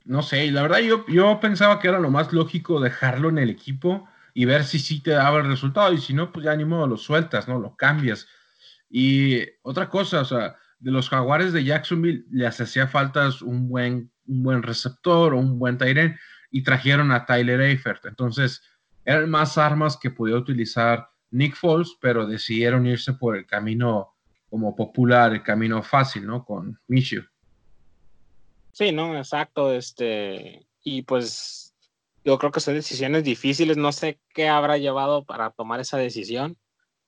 no sé. Y la verdad, yo, yo pensaba que era lo más lógico dejarlo en el equipo. Y ver si sí te daba el resultado y si no, pues ya ni modo, lo sueltas, ¿no? Lo cambias. Y otra cosa, o sea, de los jaguares de Jacksonville les hacía falta un buen, un buen receptor o un buen Tyren y trajeron a Tyler Eifert. Entonces, eran más armas que podía utilizar Nick Foles, pero decidieron irse por el camino como popular, el camino fácil, ¿no? Con Michio. Sí, no, exacto. Este, y pues yo creo que son decisiones difíciles. No sé qué habrá llevado para tomar esa decisión.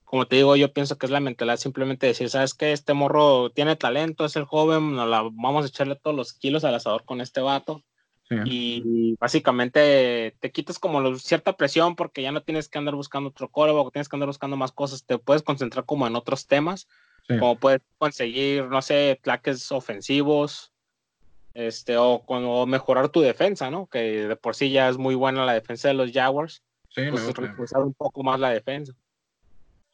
Como te digo, yo pienso que es la mentalidad simplemente decir, sabes que este morro tiene talento, es el joven, nos la, vamos a echarle todos los kilos al asador con este vato. Y básicamente te quitas como cierta presión porque ya no tienes que andar buscando otro o tienes que andar buscando más cosas, te puedes concentrar como en otros temas como puedes conseguir, no sé, plaques ofensivos, este, o, o, mejorar tu defensa, ¿no? Que de por sí ya es muy buena la defensa de los Jaguars. Sí, pues un poco más la defensa.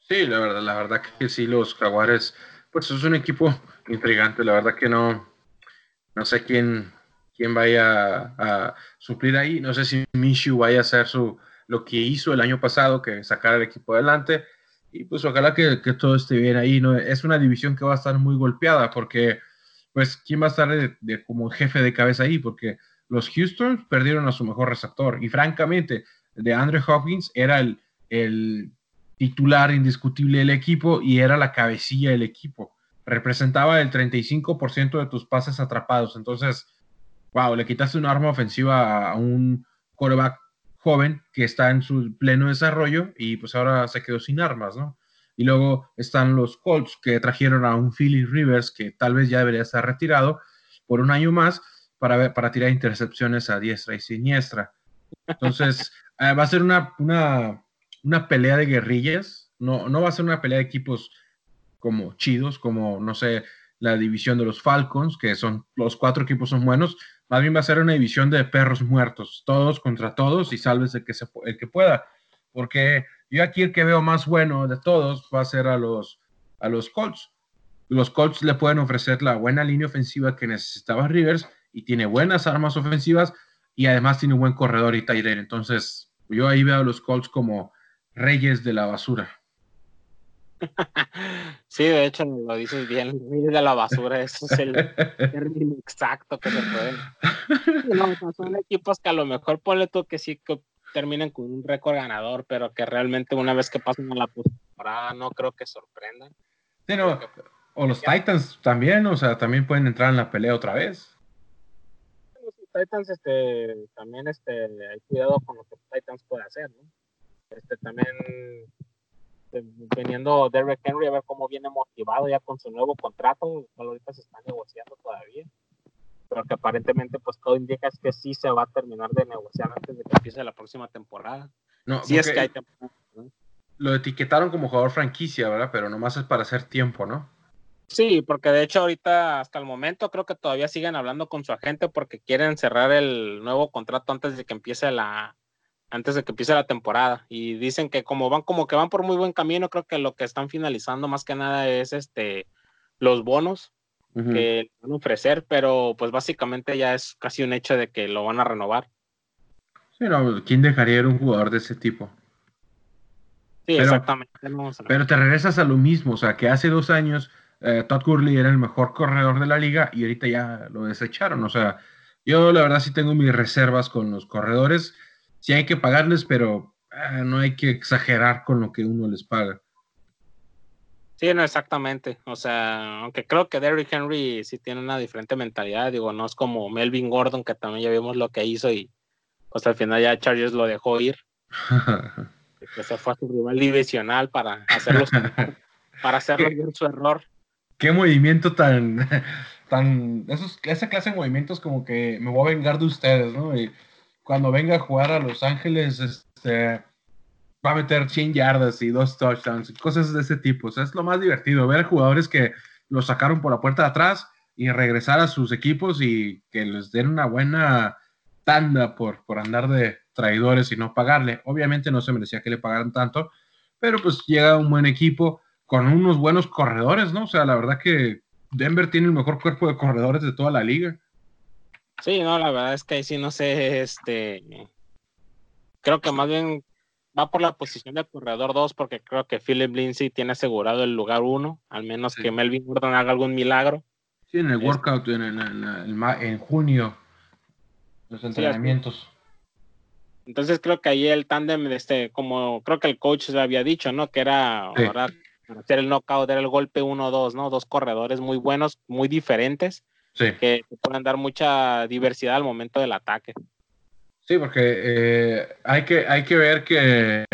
Sí, la verdad, la verdad que sí, los Jaguares, pues es un equipo intrigante, la verdad que no, no sé quién, quién vaya a, suplir ahí, no sé si Minshew vaya a hacer su, lo que hizo el año pasado, que sacar el equipo adelante, y pues ojalá que, que, todo esté bien ahí. ¿no? Es una división que va a estar muy golpeada porque, pues, ¿quién va a estar de, como jefe de cabeza ahí? Porque los Houston perdieron a su mejor receptor y francamente, de Andrew Hopkins era el, el titular indiscutible del equipo y era la cabecilla del equipo. Representaba el 35% de tus pases atrapados. Entonces, wow, le quitaste un arma ofensiva a un quarterback joven que está en su pleno desarrollo y pues ahora se quedó sin armas, ¿no? Y luego están los Colts que trajeron a un Philly Rivers que tal vez ya debería estar retirado por un año más para, para tirar intercepciones a diestra y siniestra. Entonces, *laughs* eh, va a ser una, una, una, pelea de guerrillas, no, no va a ser una pelea de equipos como chidos, como, no sé, la división de los Falcons, que son los cuatro equipos son buenos, más bien va a ser una división de perros muertos, todos contra todos y salves el que, el que pueda. Porque yo aquí el que veo más bueno de todos va a ser a los, a los Colts. Los Colts le pueden ofrecer la buena línea ofensiva que necesitaba Rivers y tiene buenas armas ofensivas y además tiene un buen corredor y Tyler. Entonces, yo ahí veo a los Colts como reyes de la basura. *laughs* Sí, de hecho lo dices bien, *laughs* de la basura, eso es el *laughs* término exacto que se puede. son equipos que a lo mejor ponle tú que sí que terminen con un récord ganador, pero que realmente una vez que pasen a la temporada no creo que sorprendan. o los Titans también, o sea, también pueden entrar en la pelea otra vez. Los Titans, este, también, este, hay cuidado con lo que Titans puede hacer, ¿no? Este, también veniendo Derrick Henry a ver cómo viene motivado ya con su nuevo contrato, ahorita se está negociando todavía, pero que aparentemente pues todo indica es que sí se va a terminar de negociar antes de que empiece la próxima temporada. No, sí es que hay Lo etiquetaron como jugador franquicia, ¿verdad? Pero nomás es para hacer tiempo, ¿no? Sí, porque de hecho ahorita hasta el momento creo que todavía siguen hablando con su agente porque quieren cerrar el nuevo contrato antes de que empiece la, antes de que empiece la temporada. Y dicen que como van, como que van por muy buen camino, creo que lo que están finalizando más que nada es este los bonos que van a ofrecer, pero pues básicamente ya es casi un hecho de que lo van a renovar. Sí, no, ¿quién dejaría ir un jugador de ese tipo? Sí, exactamente. pero te regresas a lo mismo, o sea, que hace dos años eh, Todd Gurley era el mejor corredor de la liga y ahorita ya lo desecharon. O sea, yo la verdad sí tengo mis reservas con los corredores sí hay que pagarles, pero ah, no hay que exagerar con lo que uno les paga. Sí, no, exactamente. O sea, aunque creo que Derrick Henry sí tiene una diferente mentalidad, digo, no es como Melvin Gordon, que también ya vimos lo que hizo y pues al final ya Chargers lo dejó ir. *laughs* que se fue a su rival divisional para hacerlo *laughs* para hacerlo bien su error. Qué movimiento tan, *laughs* tan, esos, esa clase de movimientos como que me voy a vengar de ustedes, ¿no? Y, cuando venga a jugar a Los Ángeles, este, va a meter 100 yardas y dos touchdowns, cosas de ese tipo. O sea, es lo más divertido, ver jugadores que los sacaron por la puerta de atrás y regresar a sus equipos y que les den una buena tanda por, por andar de traidores y no pagarle. Obviamente no se merecía que le pagaran tanto, pero pues llega un buen equipo con unos buenos corredores, ¿no? O sea, la verdad que Denver tiene el mejor cuerpo de corredores de toda la liga. Sí, no, la verdad es que ahí sí no sé, este, creo que más bien va por la posición del corredor 2 porque creo que Philip Lindsay tiene asegurado el lugar 1, al menos que Melvin Gordon haga algún milagro. Sí, en el workout en, junio, los entrenamientos. Entonces creo que ahí el tándem, este, como creo que el coach le había dicho, ¿no? Que era hacer el knockout, era el golpe 1-2, ¿no? Dos corredores muy buenos, muy diferentes, que pueden dar mucha diversidad al momento del ataque. Sí, porque eh, hay, que, hay que ver que,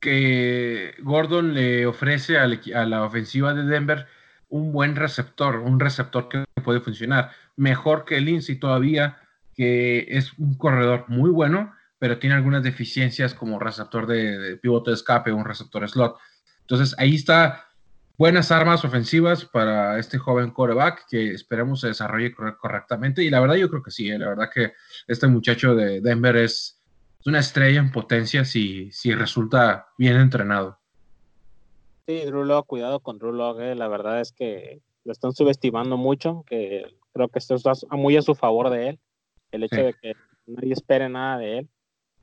que Gordon le ofrece a la ofensiva de Denver un buen receptor, un receptor que puede funcionar. Mejor que Lindsay todavía, que es un corredor muy bueno, pero tiene algunas deficiencias como receptor de, pivote de escape, un receptor slot. Entonces ahí está buenas armas ofensivas para este joven coreback que esperemos se desarrolle correctamente. Y la verdad yo creo que sí, ¿eh? la verdad que este muchacho de Denver es, una estrella en potencia si, si resulta bien entrenado. Sí, Drew cuidado con Drew eh. la verdad es que lo están subestimando mucho, que creo que esto está muy a su favor de él, el hecho de que nadie espere nada de él.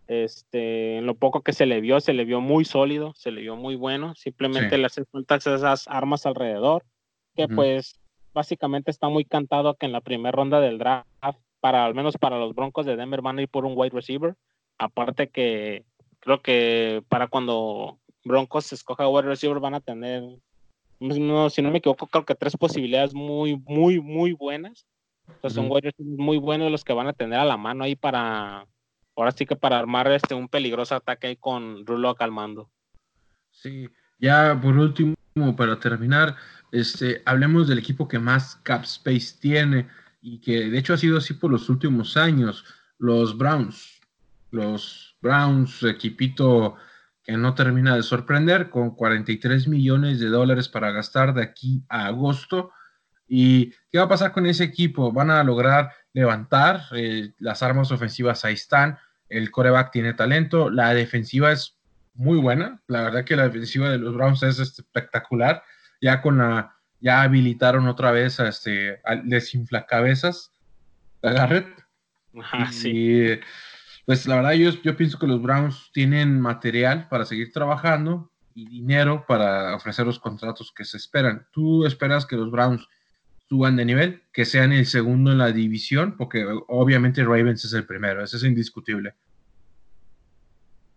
Este, en lo poco que se le vio, se le vio muy sólido, se le vio muy bueno. Simplemente le hacen falta esas armas alrededor, que pues básicamente está muy cantado que en la primera ronda del draft, para al menos para los Broncos de Denver, van a ir por un wide receiver. Aparte que creo que para cuando Broncos escoja wide receiver van a tener, no, si no me equivoco, creo que tres posibilidades muy, muy, muy buenas. Entonces son wide receivers muy buenos los que van a tener a la mano ahí para ahora sí que para armar este un peligroso ataque ahí con Rulo calmando. Sí, ya por último, para terminar, este, hablemos del equipo que más cap space tiene y que de hecho ha sido así por los últimos años, los Browns. Los Browns, equipito que no termina de sorprender, con 43 millones de dólares para gastar de aquí a agosto. ¿Y qué va a pasar con ese equipo? Van a lograr levantar, eh, las armas ofensivas ahí están, el coreback tiene talento, la defensiva es muy buena, la verdad que la defensiva de los Browns es espectacular, ya con la, ya habilitaron otra vez a este, al desinflacabezas, Garrett. Ah, sí. pues la verdad yo, yo pienso que los Browns tienen material para seguir trabajando y dinero para ofrecer los contratos que se esperan. ¿Tú esperas que los Browns suban de nivel, que sean el segundo en la división, porque obviamente Ravens es el primero, eso es indiscutible.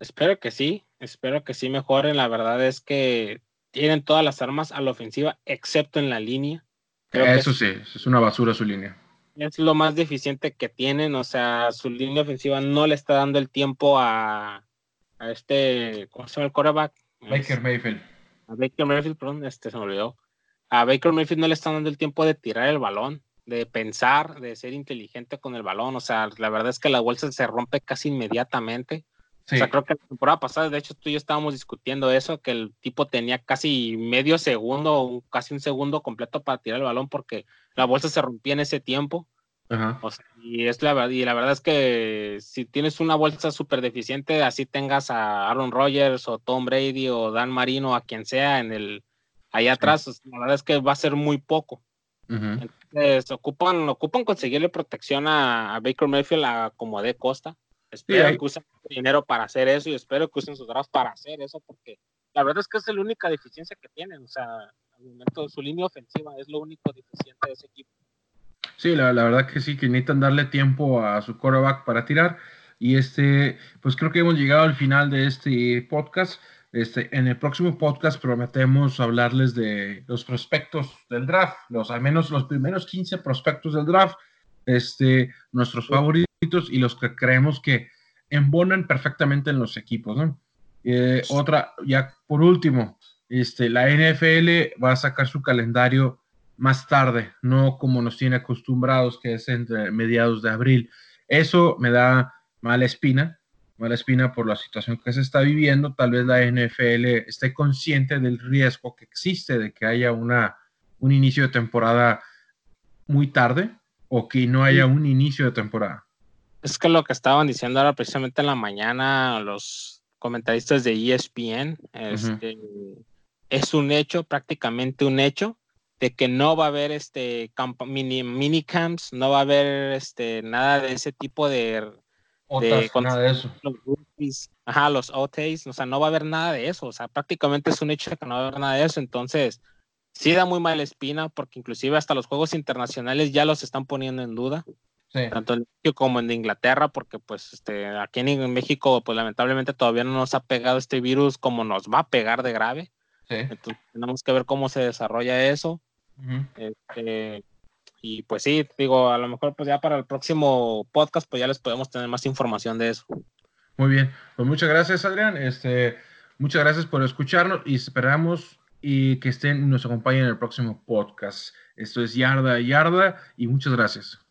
Espero que sí, espero que sí mejoren. La verdad es que tienen todas las armas a la ofensiva, excepto en la línea. eso sí, es una basura su línea. Es lo más deficiente que tienen, o sea, su línea ofensiva no le está dando el tiempo a, a este, ¿cómo se llama el quarterback? Baker Mayfield. A Baker Mayfield, perdón, este se me olvidó a Baker Mayfield no le están dando el tiempo de tirar el balón, de pensar, de ser inteligente con el balón. O sea, la verdad es que la bolsa se rompe casi inmediatamente. O sea, creo que la temporada pasada, de hecho, tú y yo estábamos discutiendo eso, que el tipo tenía casi medio segundo, casi un segundo completo para tirar el balón porque la bolsa se rompía en ese tiempo. O sea, y, es la, y la verdad es que si tienes una bolsa súper deficiente, así tengas a Aaron Rodgers o Tom Brady o Dan Marino, a quien sea en el, Ahí atrás, la verdad es que va a ser muy poco. Entonces, ocupan, ocupan conseguirle protección a, Baker Mayfield a como de costa. Espero que usen dinero para hacer eso y espero que usen sus drafts para hacer eso, porque la verdad es que es la única deficiencia que tienen. O sea, al momento su línea ofensiva es lo único deficiente de ese equipo. Sí, la, la verdad que sí, que necesitan darle tiempo a su quarterback para tirar. Y este, pues creo que hemos llegado al final de este podcast. Este, en el próximo podcast prometemos hablarles de los prospectos del draft, los al menos los primeros 15 prospectos del draft, este, nuestros favoritos y los que creemos que embonan perfectamente en los equipos. Eh, otra, ya por último, este, la NFL va a sacar su calendario más tarde, no como nos tiene acostumbrados, que es entre mediados de abril. Eso me da mala espina, mala espina por la situación que se está viviendo. Tal vez la NFL esté consciente del riesgo que existe de que haya una, un inicio de temporada muy tarde o que no haya un inicio de temporada. Es que lo que estaban diciendo ahora precisamente en la mañana los comentaristas de ESPN este, es un hecho, prácticamente un hecho, de que no va a haber este mini, mini camps, no va a haber este, nada de ese tipo de de, nada de eso. Los ajá, los OTAs, o sea, no va a haber nada de eso, o sea, prácticamente es un hecho que no va a haber nada de eso, entonces sí da muy mala espina porque inclusive hasta los juegos internacionales ya los están poniendo en duda. Tanto en México como en Inglaterra, porque pues este, aquí en México, pues lamentablemente todavía no nos ha pegado este virus como nos va a pegar de grave. Entonces tenemos que ver cómo se desarrolla eso. este, y pues sí, digo, a lo mejor pues ya para el próximo podcast pues ya les podemos tener más información de eso. Muy bien, pues muchas gracias Adrián, este, muchas gracias por escucharnos y esperamos y que estén nos acompañen en el próximo podcast. Esto es Yarda Yarda y muchas gracias.